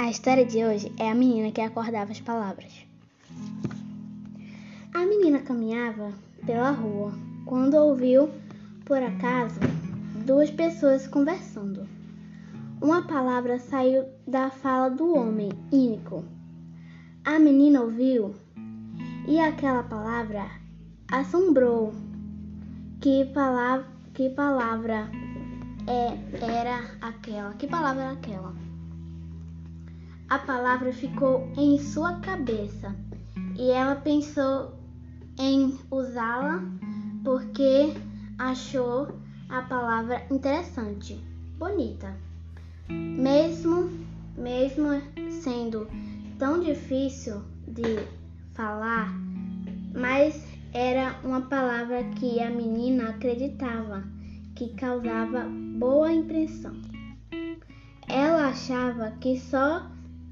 A história de hoje é a menina que acordava as palavras. A menina caminhava pela rua quando ouviu, por acaso, duas pessoas conversando. Uma palavra saiu da fala do homem, Ínico. A menina ouviu e aquela palavra assombrou. Que palavra, que palavra é, era aquela? Que palavra era aquela? A palavra ficou em sua cabeça e ela pensou em usá-la porque achou a palavra interessante, bonita. Mesmo mesmo sendo tão difícil de falar, mas era uma palavra que a menina acreditava que causava boa impressão. Ela achava que só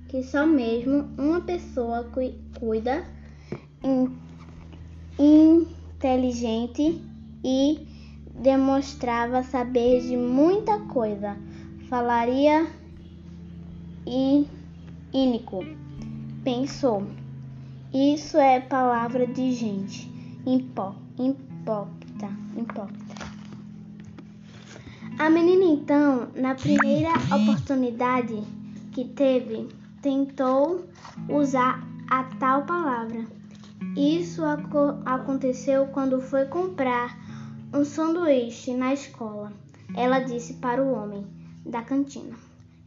que só mesmo uma pessoa cuida, inteligente e demonstrava saber de muita coisa, falaria ínico. Pensou, isso é palavra de gente hipócrita, hipócrita. A menina então, na primeira oportunidade que teve, tentou usar a tal palavra. Isso aconteceu quando foi comprar um sanduíche na escola. Ela disse para o homem da cantina: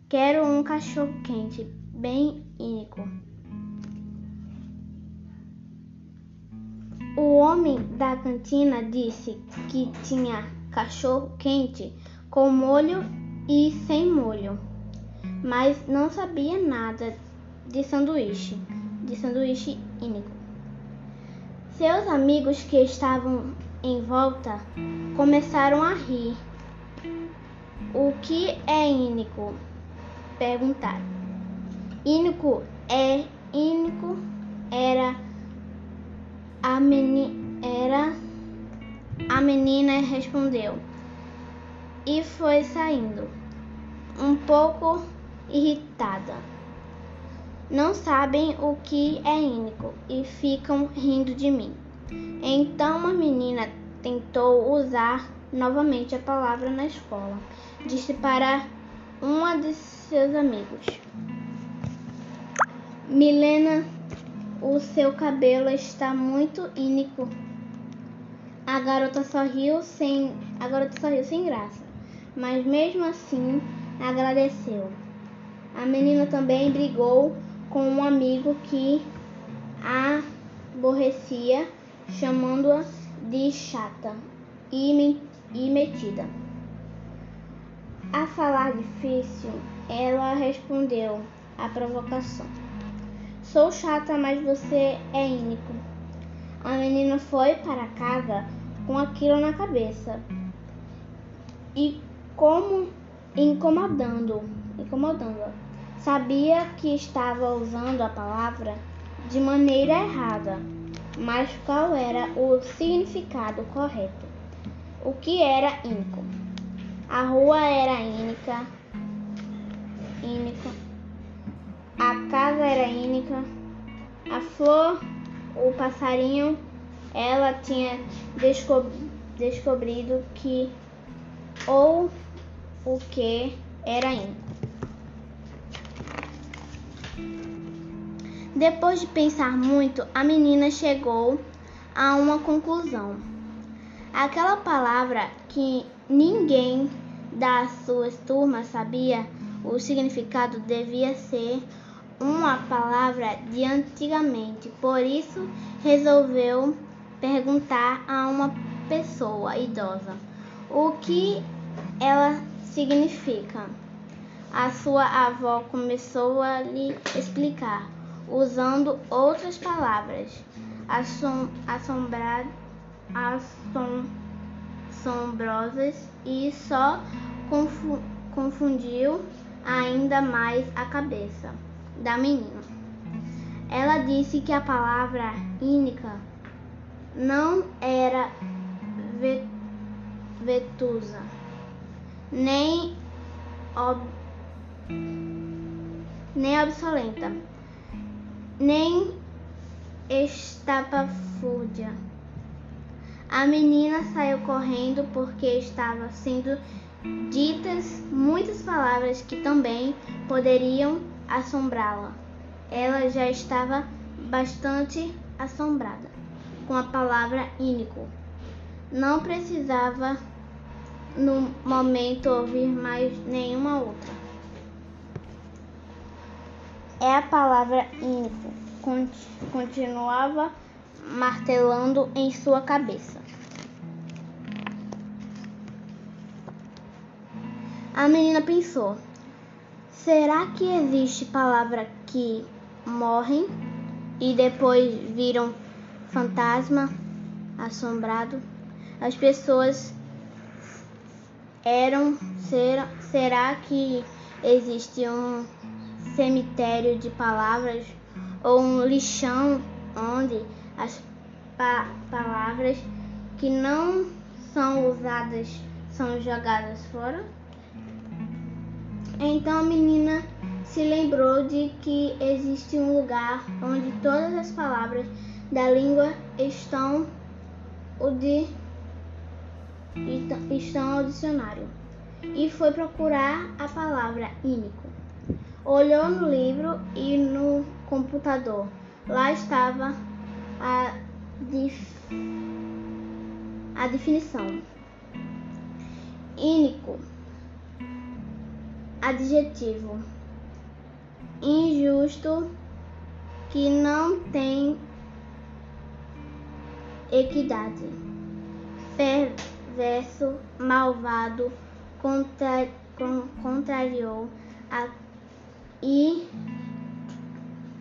Quero um cachorro quente, bem único. O homem da cantina disse que tinha cachorro quente com molho e sem molho mas não sabia nada de sanduíche, de sanduíche ínico. Seus amigos que estavam em volta começaram a rir. O que é ínico? Perguntaram. Ínico é ínico era a menina era a menina respondeu e foi saindo um pouco irritada. Não sabem o que é ínico e ficam rindo de mim. Então a menina tentou usar novamente a palavra na escola. Disse para uma de seus amigos: Milena, o seu cabelo está muito ínico. A garota sorriu sem, a garota sorriu sem graça, mas mesmo assim agradeceu. A menina também brigou com um amigo que a aborrecia, chamando-a de chata e, metida. A falar difícil, ela respondeu à provocação. Sou chata, mas você é ínico. A menina foi para casa com aquilo na cabeça e como incomodando, incomodando-a. Sabia que estava usando a palavra de maneira errada, mas qual era o significado correto? O que era ínico? A rua era ínica, ínica. A casa era ínica. A flor, o passarinho, ela tinha descob descobrido que ou o que era ínico. Depois de pensar muito, a menina chegou a uma conclusão. Aquela palavra que ninguém da sua turma sabia o significado devia ser uma palavra de antigamente. Por isso, resolveu perguntar a uma pessoa idosa o que ela significa. A sua avó começou a lhe explicar usando outras palavras, assom assom assombrosas e só confu confundiu ainda mais a cabeça da menina. Ela disse que a palavra ínica não era vetusa, nem ob nem obsoleta, nem estapafúrdia. A menina saiu correndo porque estava sendo ditas muitas palavras que também poderiam assombrá-la. Ela já estava bastante assombrada com a palavra ínico. Não precisava no momento ouvir mais nenhuma outra. É a palavra ínico. Continuava martelando em sua cabeça. A menina pensou: será que existe palavra que morrem e depois viram fantasma assombrado? As pessoas eram. Será, será que existe um cemitério de palavras ou um lixão onde as pa palavras que não são usadas são jogadas fora? Então a menina se lembrou de que existe um lugar onde todas as palavras da língua estão o de estão ao dicionário e foi procurar a palavra ínico. Olhou no livro e no computador. Lá estava a, dif... a definição. Ínico adjetivo injusto que não tem equidade, perverso, malvado, contra, contrariou a e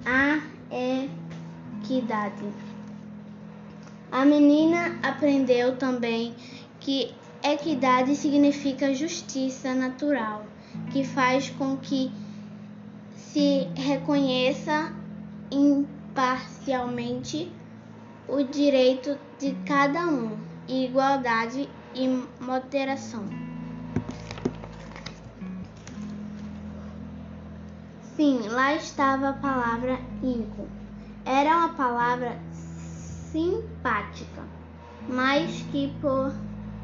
a equidade. A menina aprendeu também que equidade significa justiça natural que faz com que se reconheça imparcialmente o direito de cada um, igualdade e moderação. Sim, lá estava a palavra inco. Era uma palavra simpática, mas que por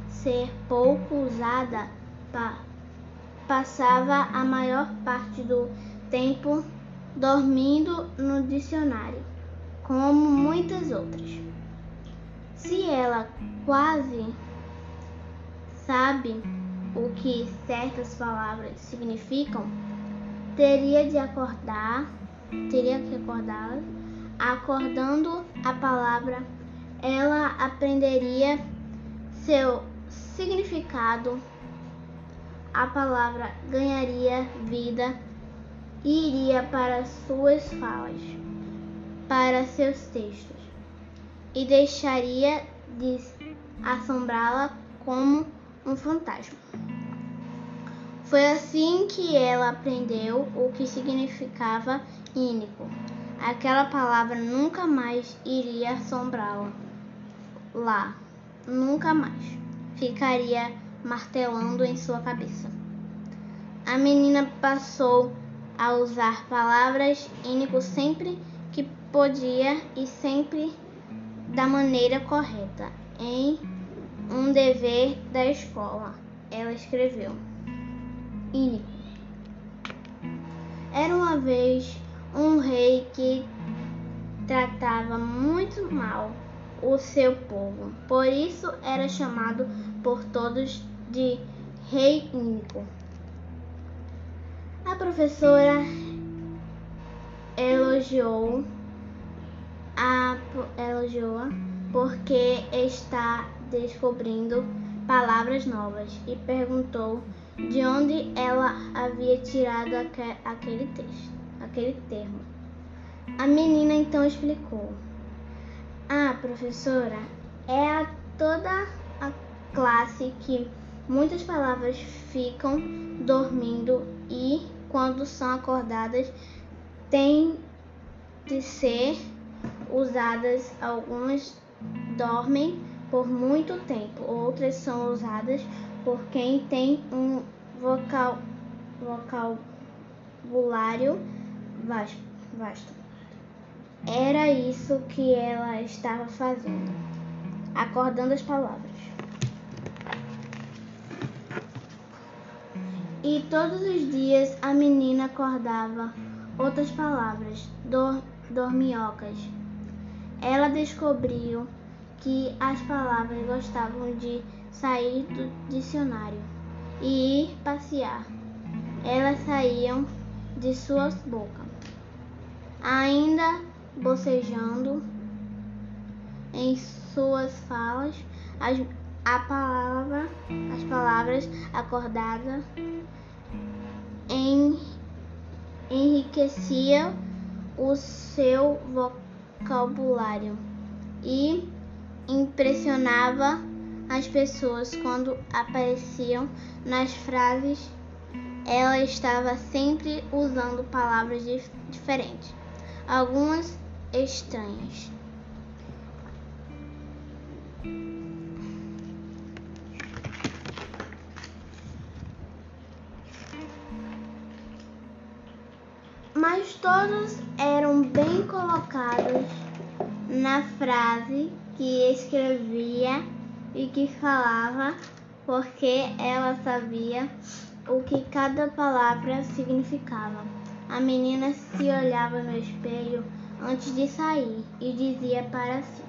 ser pouco usada para passava a maior parte do tempo dormindo no dicionário, como muitas outras. Se ela quase sabe o que certas palavras significam, teria de acordar, teria que acordá-las. Acordando a palavra, ela aprenderia seu significado a palavra ganharia vida e iria para suas falas, para seus textos, e deixaria de assombrá-la como um fantasma. Foi assim que ela aprendeu o que significava ínico. Aquela palavra nunca mais iria assombrá-la. Lá, nunca mais. Ficaria martelando em sua cabeça. A menina passou a usar palavras ínico sempre que podia e sempre da maneira correta. Em um dever da escola, ela escreveu: Ínico. Era uma vez um rei que tratava muito mal o seu povo, por isso era chamado por todos de Rei Único. A professora elogiou a elogiou porque está descobrindo palavras novas e perguntou de onde ela havia tirado aquele texto, aquele termo. A menina então explicou: "Ah, professora, é a toda a classe que Muitas palavras ficam dormindo e, quando são acordadas, têm de ser usadas. Algumas dormem por muito tempo, outras são usadas por quem tem um vocal, vocabulário vasto. Era isso que ela estava fazendo, acordando as palavras. E todos os dias a menina acordava outras palavras, dor, dorminhocas. Ela descobriu que as palavras gostavam de sair do dicionário e ir passear. Elas saíam de suas bocas, ainda bocejando em suas falas, as, a palavra, as palavras acordadas em, enriquecia o seu vocabulário e impressionava as pessoas quando apareciam nas frases. Ela estava sempre usando palavras dif diferentes, algumas estranhas. Mas todos eram bem colocados na frase que escrevia e que falava, porque ela sabia o que cada palavra significava. A menina se olhava no espelho antes de sair e dizia para si: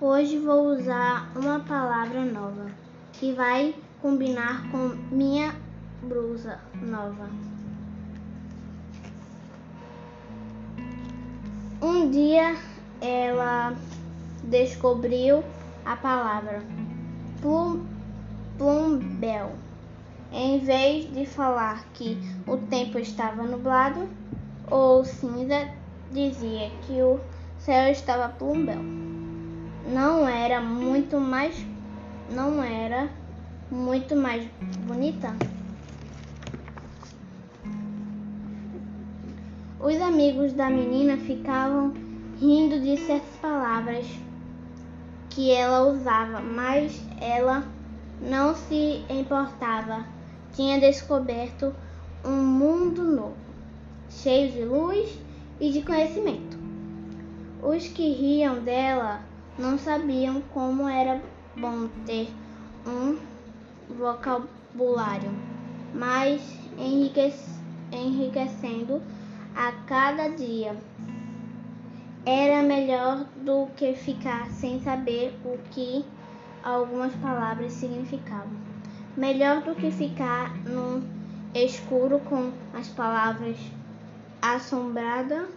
Hoje vou usar uma palavra nova que vai combinar com minha blusa nova. Um dia ela descobriu a palavra plum, plumbel. Em vez de falar que o tempo estava nublado ou cinza, dizia que o céu estava plumbel. Não era muito mais não era muito mais bonita? Os amigos da menina ficavam rindo de certas palavras que ela usava, mas ela não se importava. Tinha descoberto um mundo novo, cheio de luz e de conhecimento. Os que riam dela não sabiam como era bom ter um vocabulário mais enriquecendo a cada dia. Era melhor do que ficar sem saber o que algumas palavras significavam. Melhor do que ficar no escuro com as palavras assombrada,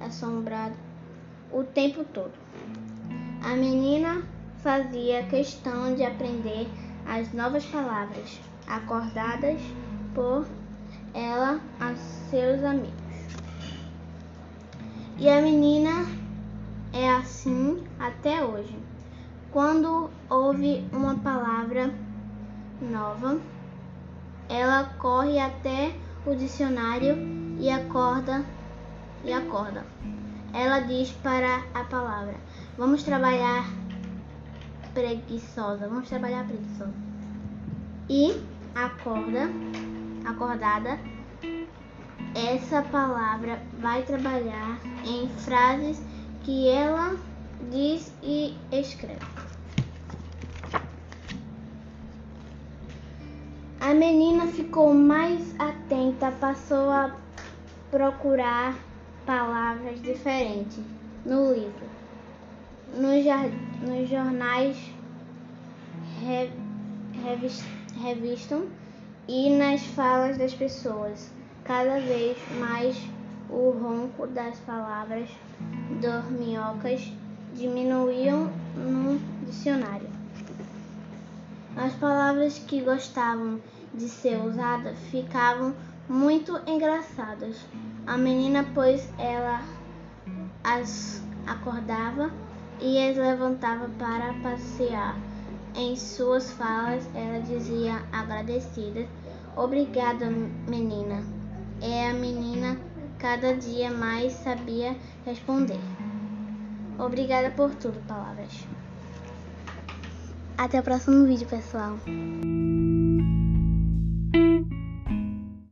assombrada o tempo todo. A menina fazia questão de aprender as novas palavras acordadas por ela a seus amigos. E a menina é assim até hoje. Quando ouve uma palavra nova, ela corre até o dicionário e acorda e acorda. Ela diz para a palavra: "Vamos trabalhar preguiçosa, vamos trabalhar preguiçosa". E acorda, acordada essa palavra vai trabalhar em frases que ela diz e escreve. A menina ficou mais atenta, passou a procurar palavras diferentes no livro, nos, nos jornais, re, revistam e nas falas das pessoas. Cada vez mais o ronco das palavras dorminhocas diminuíam no dicionário. As palavras que gostavam de ser usadas ficavam muito engraçadas. A menina, pois ela as acordava e as levantava para passear. Em suas falas, ela dizia agradecida: Obrigada, menina. É a menina cada dia mais sabia responder. Obrigada por tudo, palavras. Até o próximo vídeo, pessoal.